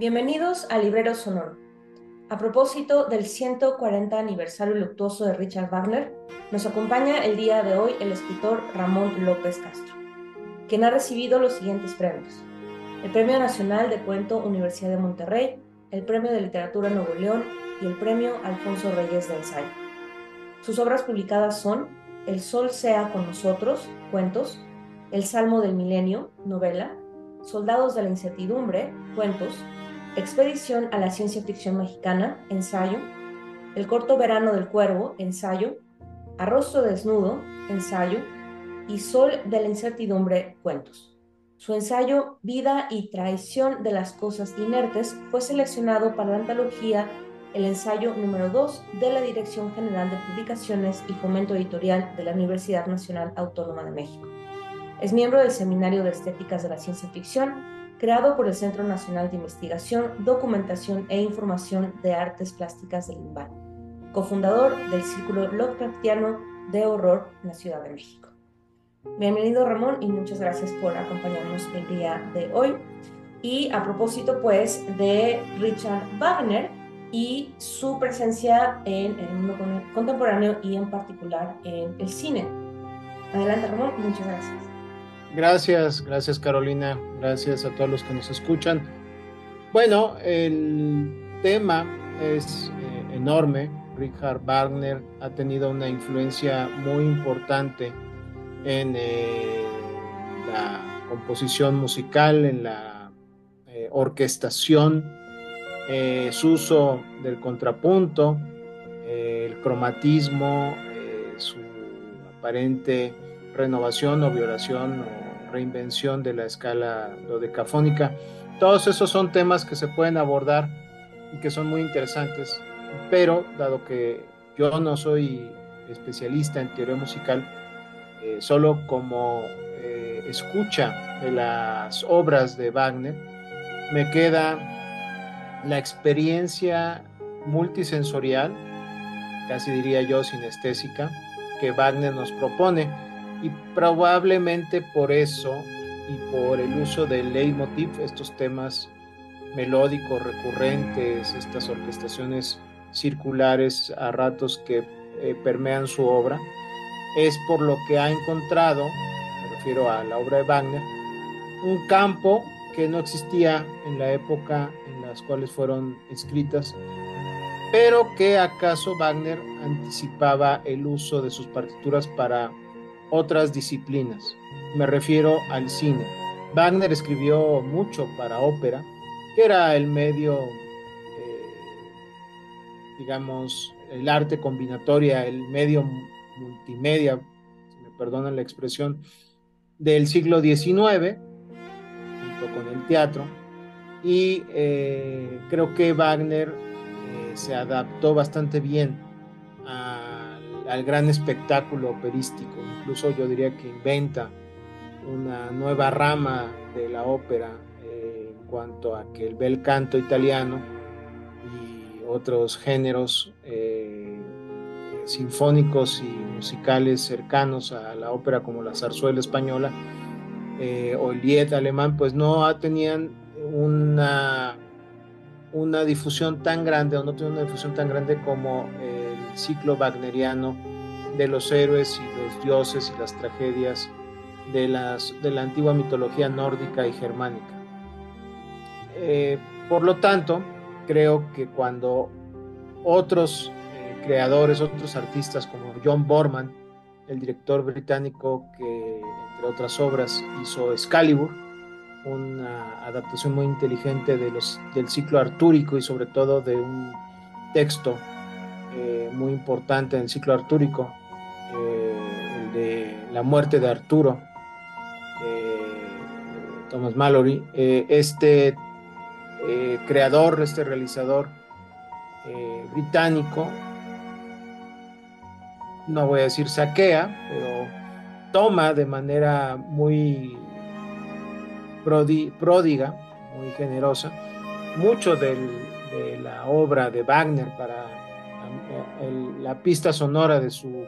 Bienvenidos a Librero Sonoro. A propósito del 140 aniversario luctuoso de Richard Wagner, nos acompaña el día de hoy el escritor Ramón López Castro, quien ha recibido los siguientes premios. El Premio Nacional de Cuento Universidad de Monterrey, el Premio de Literatura Nuevo León y el Premio Alfonso Reyes de Ensayo. Sus obras publicadas son El Sol sea con nosotros, cuentos, El Salmo del Milenio, novela, Soldados de la Incertidumbre, cuentos, Expedición a la Ciencia Ficción Mexicana, ensayo. El corto Verano del Cuervo, ensayo. Arrostro Desnudo, ensayo. Y Sol de la Incertidumbre, cuentos. Su ensayo Vida y Traición de las Cosas Inertes fue seleccionado para la antología el ensayo número 2 de la Dirección General de Publicaciones y Fomento Editorial de la Universidad Nacional Autónoma de México. Es miembro del Seminario de Estéticas de la Ciencia Ficción creado por el Centro Nacional de Investigación, Documentación e Información de Artes Plásticas del INVAL, cofundador del Círculo Lovecraftiano de Horror en la Ciudad de México. Bienvenido Ramón y muchas gracias por acompañarnos el día de hoy. Y a propósito pues de Richard Wagner y su presencia en el mundo contemporáneo y en particular en el cine. Adelante Ramón, muchas gracias. Gracias, gracias Carolina, gracias a todos los que nos escuchan. Bueno, el tema es eh, enorme. Richard Wagner ha tenido una influencia muy importante en eh, la composición musical, en la eh, orquestación, su uso del contrapunto, el cromatismo, su aparente renovación o violación reinvención de la escala dodecafónica. Todos esos son temas que se pueden abordar y que son muy interesantes, pero dado que yo no soy especialista en teoría musical, eh, solo como eh, escucha de las obras de Wagner, me queda la experiencia multisensorial, casi diría yo sinestésica, que Wagner nos propone y probablemente por eso y por el uso del leitmotiv, estos temas melódicos recurrentes, estas orquestaciones circulares a ratos que eh, permean su obra, es por lo que ha encontrado, me refiero a la obra de Wagner, un campo que no existía en la época en las cuales fueron escritas, pero que acaso Wagner anticipaba el uso de sus partituras para otras disciplinas. Me refiero al cine. Wagner escribió mucho para ópera, que era el medio, eh, digamos, el arte combinatoria, el medio multimedia, si me perdonan la expresión, del siglo XIX, junto con el teatro, y eh, creo que Wagner eh, se adaptó bastante bien al gran espectáculo operístico. Incluso yo diría que inventa una nueva rama de la ópera eh, en cuanto a que el bel canto italiano y otros géneros eh, sinfónicos y musicales cercanos a la ópera como la zarzuela española eh, o el lied alemán pues no tenían una una difusión tan grande o no tenían una difusión tan grande como el ciclo wagneriano de los héroes y los dioses y las tragedias de, las, de la antigua mitología nórdica y germánica. Eh, por lo tanto, creo que cuando otros eh, creadores, otros artistas como John Borman, el director británico que entre otras obras hizo Excalibur, una adaptación muy inteligente de los, del ciclo artúrico y sobre todo de un texto eh, muy importante en el ciclo artúrico eh, el de La muerte de Arturo, Thomas Mallory, eh, este creador, este realizador británico, no voy a decir saquea, pero toma de manera muy pródiga, muy generosa, mucho de la obra de Wagner para la pista sonora de su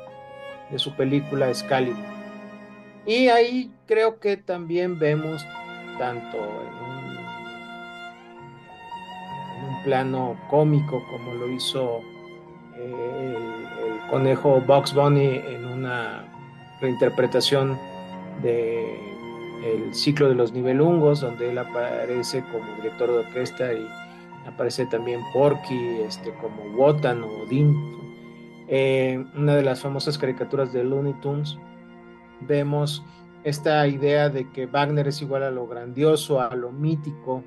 de su película Excalibur. Y ahí creo que también vemos tanto en un, plano cómico como lo hizo eh, el, conejo Box Bunny en una reinterpretación de el ciclo de los nivelungos, donde él aparece como director de orquesta y aparece también Porky, este, como Wotan o Odin. Eh, una de las famosas caricaturas de Looney Tunes, vemos esta idea de que Wagner es igual a lo grandioso, a lo mítico,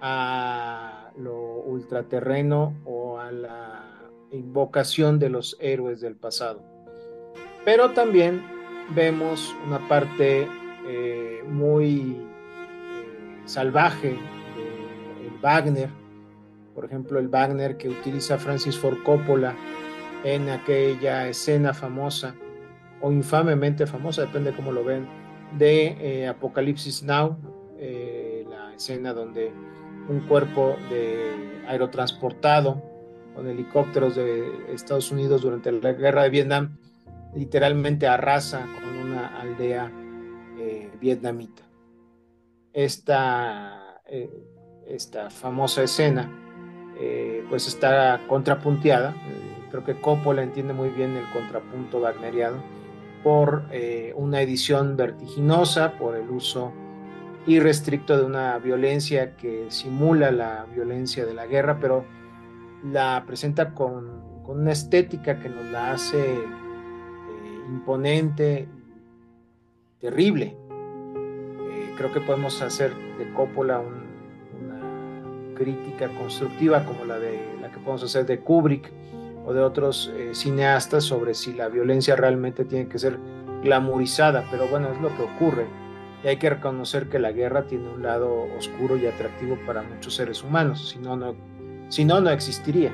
a lo ultraterreno o a la invocación de los héroes del pasado. Pero también vemos una parte eh, muy eh, salvaje de Wagner, por ejemplo el Wagner que utiliza Francis Ford Coppola en aquella escena famosa o infamemente famosa, depende cómo lo ven, de eh, Apocalipsis Now, la escena donde un cuerpo de aerotransportado con helicópteros de Estados Unidos durante la guerra de Vietnam literalmente arrasa con una aldea eh, vietnamita. Esta, eh, esta famosa escena eh, pues está contrapunteada, creo que Coppola entiende muy bien el contrapunto wagneriano por una edición vertiginosa, por el uso irrestricto de una violencia que simula la violencia de la guerra, pero la presenta con, una estética que nos la hace imponente, terrible. Eh, creo que podemos hacer de Coppola una crítica constructiva como la, de, la que podemos hacer de Kubrick o de otros eh, cineastas sobre si la violencia realmente tiene que ser glamorizada, pero bueno, es lo que ocurre. Y hay que reconocer que la guerra tiene un lado oscuro y atractivo para muchos seres humanos, si no, no, si no, no existiría.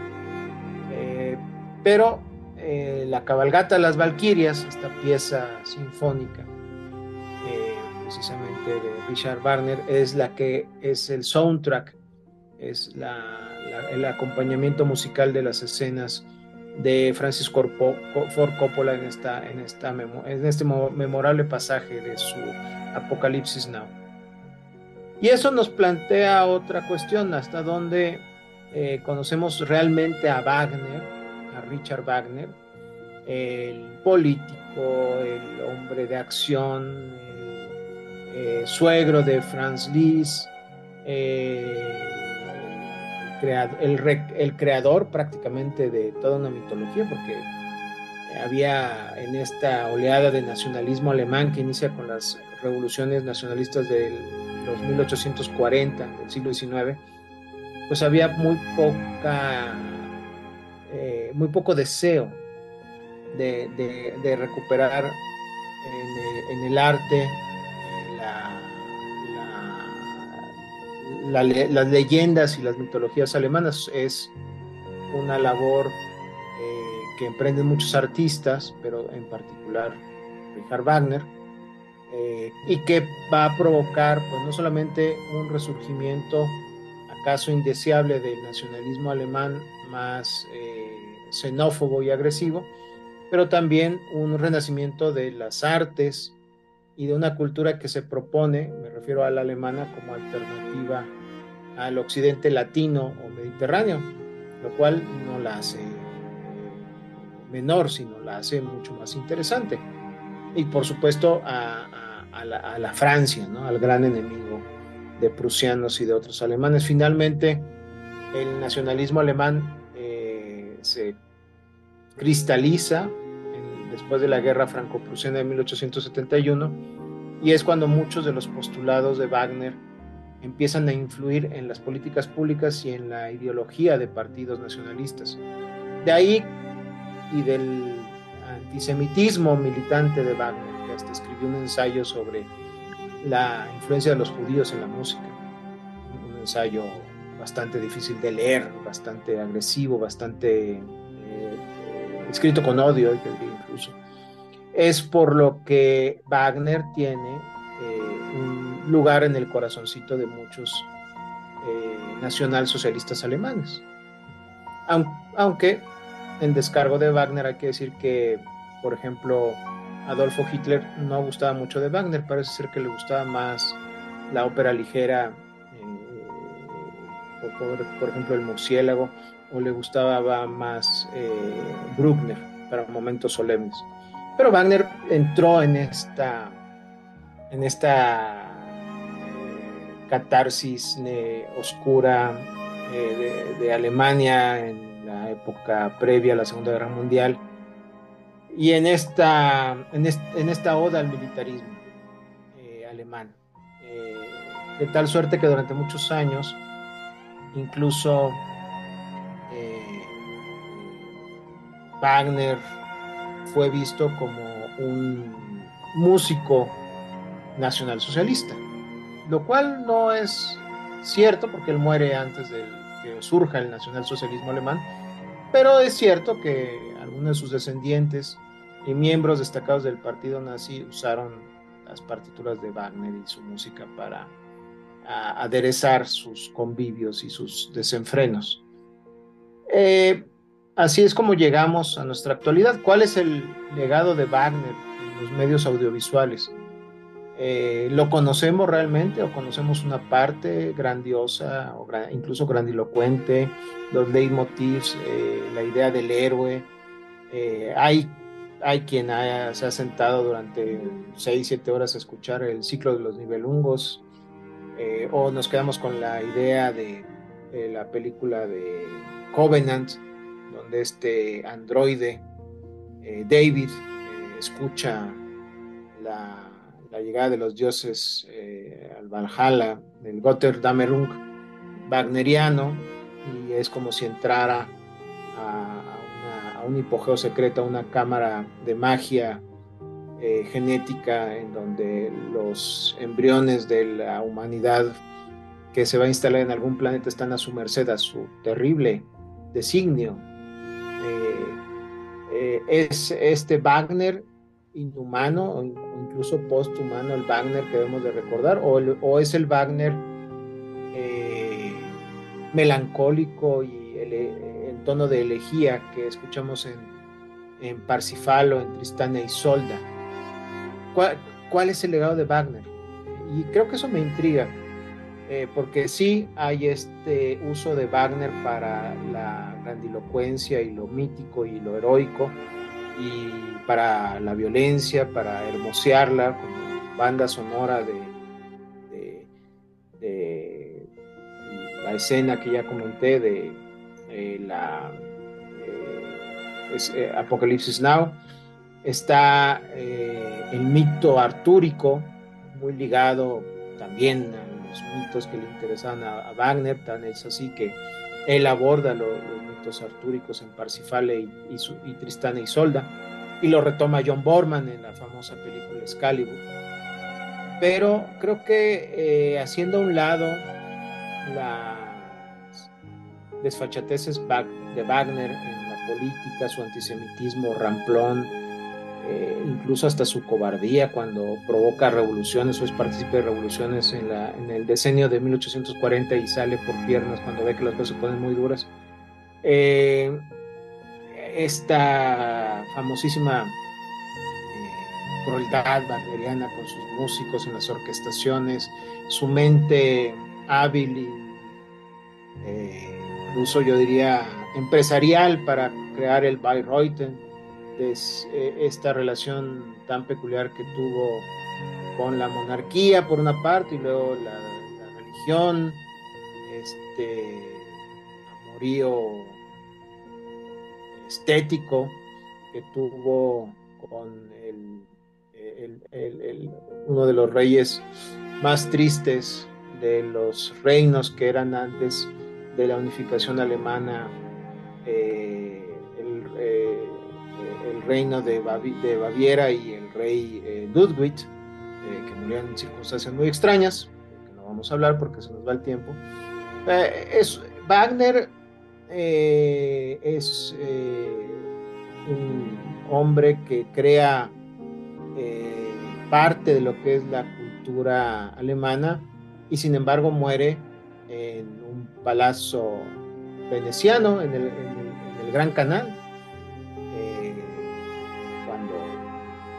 Eh, pero eh, la cabalgata de las Valquirias, esta pieza sinfónica, eh, precisamente de Richard Wagner, es la que es el soundtrack, es el acompañamiento musical de las escenas de Francis Ford Coppola en, esta, en, este memorable pasaje de su Apocalipsis Now. Y eso nos plantea otra cuestión, hasta dónde eh, conocemos realmente a Wagner, a Richard Wagner, el político, el hombre de acción, el, eh, suegro de Franz Liszt, eh, el, creador prácticamente de toda una mitología, porque había en esta oleada de nacionalismo alemán que inicia con las revoluciones nacionalistas de los 1840 del siglo XIX, pues había muy poca eh, muy poco deseo de, recuperar en, el arte las leyendas y las mitologías alemanas. Es una labor eh, que emprenden muchos artistas, pero en particular Richard Wagner, eh, y que va a provocar pues no solamente un resurgimiento acaso indeseable del nacionalismo alemán más eh, xenófobo y agresivo, pero también un renacimiento de las artes y de una cultura que se propone, me refiero a la alemana, como alternativa al occidente latino o mediterráneo, lo cual no la hace eh, menor, sino la hace mucho más interesante. Y por supuesto a, la, Francia, ¿no? al gran enemigo de prusianos y de otros alemanes. Finalmente, el nacionalismo alemán se cristaliza después de la guerra franco-prusiana de 1871 y es cuando muchos de los postulados de Wagner empiezan a influir en las políticas públicas y en la ideología de partidos nacionalistas. De ahí y del antisemitismo militante de Wagner, que hasta escribió un ensayo sobre la influencia de los judíos en la música, un ensayo bastante difícil de leer, bastante agresivo, bastante eh, escrito con odio, incluso. Es por lo que Wagner tiene lugar en el corazoncito de muchos eh, nacionalsocialistas alemanes. Aunque en descargo de Wagner hay que decir que por ejemplo, Adolfo Hitler no gustaba mucho de Wagner, parece ser que le gustaba más la ópera ligera, eh, por, ejemplo, el murciélago, o le gustaba más eh, Bruckner para momentos solemnes. Pero Wagner entró en esta, en esta eh, catarsis oscura de Alemania en la época previa a la Segunda Guerra Mundial y en esta, en, esta oda al militarismo eh, alemán. Eh, de tal suerte que durante muchos años, incluso eh, Wagner fue visto como un músico nacionalsocialista, lo cual no es cierto porque él muere antes de que surja el nacionalsocialismo alemán, pero es cierto que algunos de sus descendientes y miembros destacados del partido nazi usaron las partituras de Wagner y su música para aderezar sus convivios y sus desenfrenos. Eh, así es como llegamos a nuestra actualidad. ¿Cuál es el legado de Wagner en los medios audiovisuales? Eh, ¿Lo conocemos realmente o conocemos una parte grandiosa o incluso grandilocuente, los leitmotivs, eh, la idea del héroe? hay hay quien se ha sentado durante 6, 7 horas a escuchar el ciclo de los nivelungos, eh, o nos quedamos con la idea de, la película de Covenant, donde este androide, eh, David, eh, escucha la, llegada de los dioses al Valhalla, del Gotterdammerung wagneriano, y es como si entrara a un hipogeo secreto, una cámara de magia eh, genética en donde los embriones de la humanidad que se va a instalar en algún planeta están a su merced, a su terrible designio. Eh, eh, es este Wagner inhumano o incluso posthumano el Wagner que debemos de recordar o, o es el Wagner melancólico y el, tono de elegía que escuchamos en, en Parsifal en Tristana y Solda. ¿Cuál, es el legado de Wagner? Y creo que eso me intriga, eh, porque sí hay este uso de Wagner para la grandilocuencia y lo mítico y lo heroico, y para la violencia, para hermosearla como banda sonora de, de la escena que ya comenté de eh, la eh, eh, Apocalipsis Now. Está el mito artúrico, muy ligado también a los mitos que le interesan a, Wagner, tan es así que él aborda los mitos artúricos en Parsifale y, y, Tristana y Solda, y lo retoma John Borman en la famosa película Excalibur. Pero creo que haciendo a un lado la desfachateces de Wagner en la política, su antisemitismo ramplón, eh, incluso hasta su cobardía cuando provoca revoluciones o es partícipe de revoluciones en, la, en, el decenio de 1840 y sale por piernas cuando ve que las cosas se ponen muy duras. Eh, esta famosísima eh, crueldad wagneriana con sus músicos en las orquestaciones, su mente hábil y incluso yo diría empresarial para crear el Bayreuthen, es, eh, esta relación tan peculiar que tuvo con la monarquía por una parte y luego la, religión, este amorío estético que tuvo con uno de los reyes más tristes de los reinos que eran antes de la unificación alemana, eh, reino de, Baviera y el rey eh, Ludwig, que murieron en circunstancias muy extrañas, no vamos a hablar porque se nos va el tiempo. es, Wagner es un hombre que crea parte de lo que es la cultura alemana y sin embargo muere en palazzo veneciano en el, Gran Canal,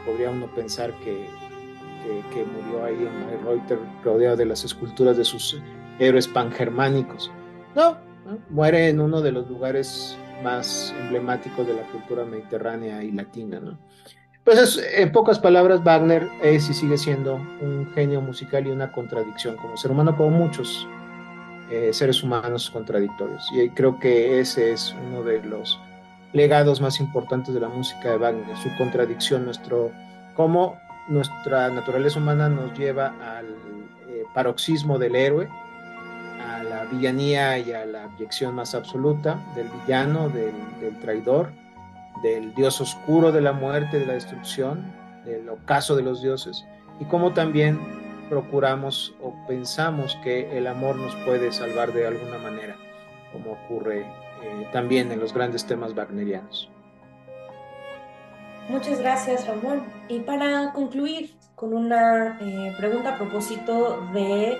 podría uno pensar que, que, murió ahí en Reuter rodeado de las esculturas de sus héroes pangermánicos. No, muere en uno de los lugares más emblemáticos de la cultura mediterránea y latina. ¿no? Pues en pocas palabras, Wagner es y sigue siendo un genio musical y una contradicción como ser humano, como muchos eh, seres humanos contradictorios. Y creo que ese es uno de los legados más importantes de la música de Wagner, su contradicción, nuestro cómo nuestra naturaleza humana nos lleva al eh, paroxismo del héroe, a la villanía y a la abyección más absoluta del villano, del, traidor, del dios oscuro de la muerte, de la destrucción, del ocaso de los dioses, y cómo también procuramos o pensamos que el amor nos puede salvar de alguna manera, como ocurre eh, también en los grandes temas wagnerianos. Muchas gracias, Ramón. Y para concluir con una eh, pregunta a propósito de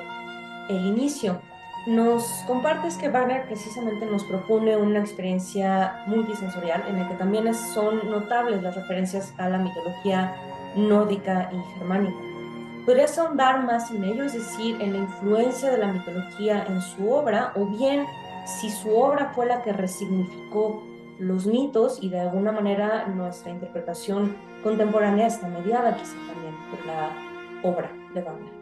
el inicio, nos compartes que Wagner precisamente nos propone una experiencia multisensorial en la que también son notables las referencias a la mitología nórdica y germánica. ¿Podrías ahondar más en ello, es decir, en la influencia de la mitología en su obra, o bien si su obra fue la que resignificó los mitos y de alguna manera nuestra interpretación contemporánea está mediada quizá también por la obra de Wagner.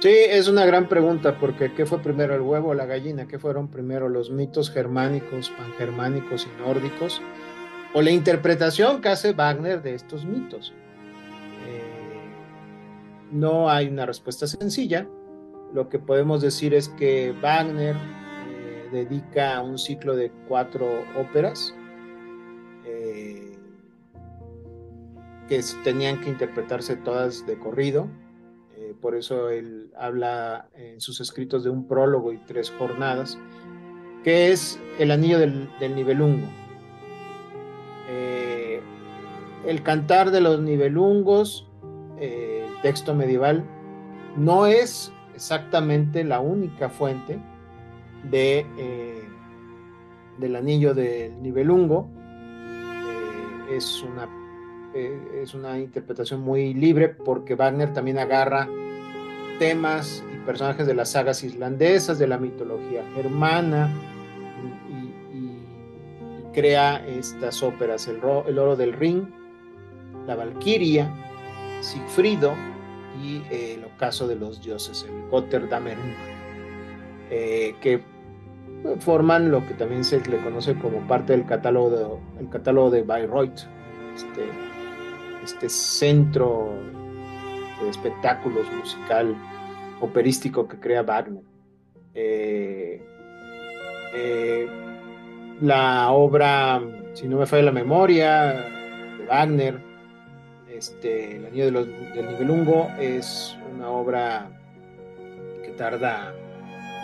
Sí, es una gran pregunta porque ¿qué fue primero el huevo o la gallina? ¿Qué fueron primero los mitos germánicos, pangermánicos y nórdicos? O la interpretación que hace Wagner de estos mitos. Eh, no hay una respuesta sencilla. Lo que podemos decir es que Wagner dedica un ciclo de cuatro óperas eh, que tenían que interpretarse todas de corrido. Eh, por eso él habla en sus escritos de un prólogo y tres jornadas, que es El Anillo del, del Nivelungo. Eh, el cantar de los nivelungos, texto medieval, no es exactamente la única fuente de, eh, del anillo del nivelungo. Eh, es, una, eh, es una interpretación muy libre porque Wagner también agarra temas y personajes de las sagas islandesas, de la mitología germana, y, crea estas óperas, el, el, oro del Ring, la Valquiria, Sigfrido y el ocaso de los dioses, el Gotterdamerung, que forman lo que también se le conoce como parte del catálogo de, el catálogo de Bayreuth, este, este centro de espectáculos musical operístico que crea Wagner. Eh, eh, la obra, si no me falla la memoria, de Wagner, este, El Anillo del Nibelungo, es una obra que tarda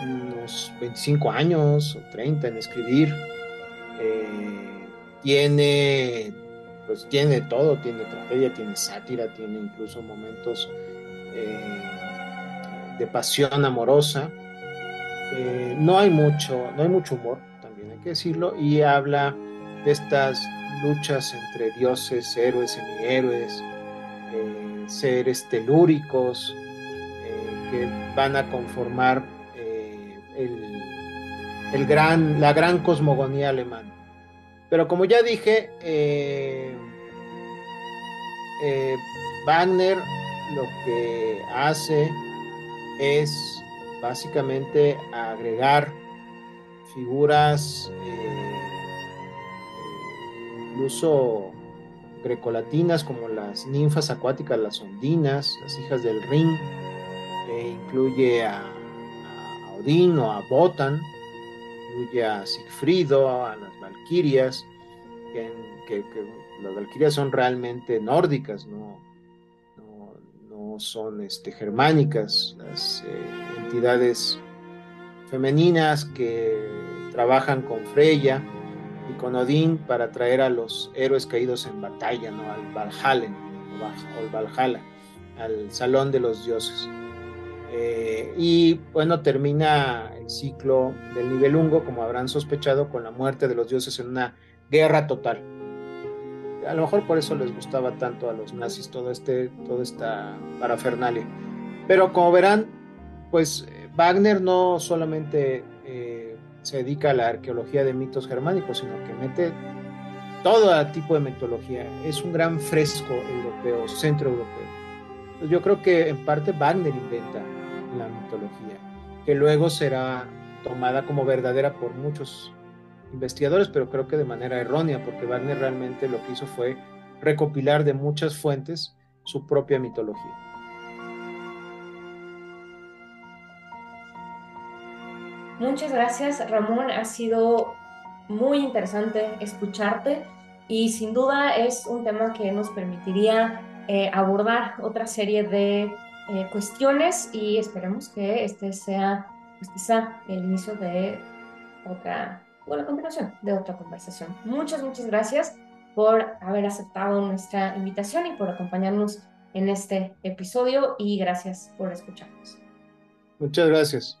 unos 25 años o 30 en escribir. Eh, tiene, pues tiene todo, tiene tragedia, tiene sátira, tiene incluso momentos eh, de pasión amorosa. Eh, no hay mucho, no hay mucho humor, también hay que decirlo, y habla de estas luchas entre dioses, héroes, semihéroes, seres telúricos que van a conformar el, gran, la gran cosmogonía alemana. Pero como ya dije, eh, eh, Wagner lo que hace es básicamente agregar figuras eh, incluso grecolatinas como las ninfas acuáticas, las ondinas, las hijas del Rin, incluye a Odín o a Botan, incluye a Sigfrido, a las Valquirias, que, las Valquirias son realmente nórdicas, no, no, son este, germánicas, las eh, entidades femeninas que trabajan con Freya y con Odín para traer a los héroes caídos en batalla, ¿no? al o Valhalla, al salón de los dioses. Eh, y bueno, termina el ciclo del Nibelungo, como habrán sospechado, con la muerte de los dioses en una guerra total. A lo mejor por eso les gustaba tanto a los nazis todo este, toda esta parafernalia. Pero como verán, pues Wagner no solamente eh, se dedica a la arqueología de mitos germánicos, sino que mete todo tipo de mitología. Es un gran fresco europeo, centro europeo. yo creo que en parte Wagner inventa que luego será tomada como verdadera por muchos investigadores, pero creo que de manera errónea, porque Wagner realmente lo que hizo fue recopilar de muchas fuentes su propia mitología. Muchas gracias, Ramón. Ha sido muy interesante escucharte y sin duda es un tema que nos permitiría eh, abordar otra serie de eh, cuestiones y esperemos que este sea pues quizá el inicio de otra, bueno, continuación de otra conversación. Muchas, muchas gracias por haber aceptado nuestra invitación y por acompañarnos en este episodio y gracias por escucharnos. Muchas gracias.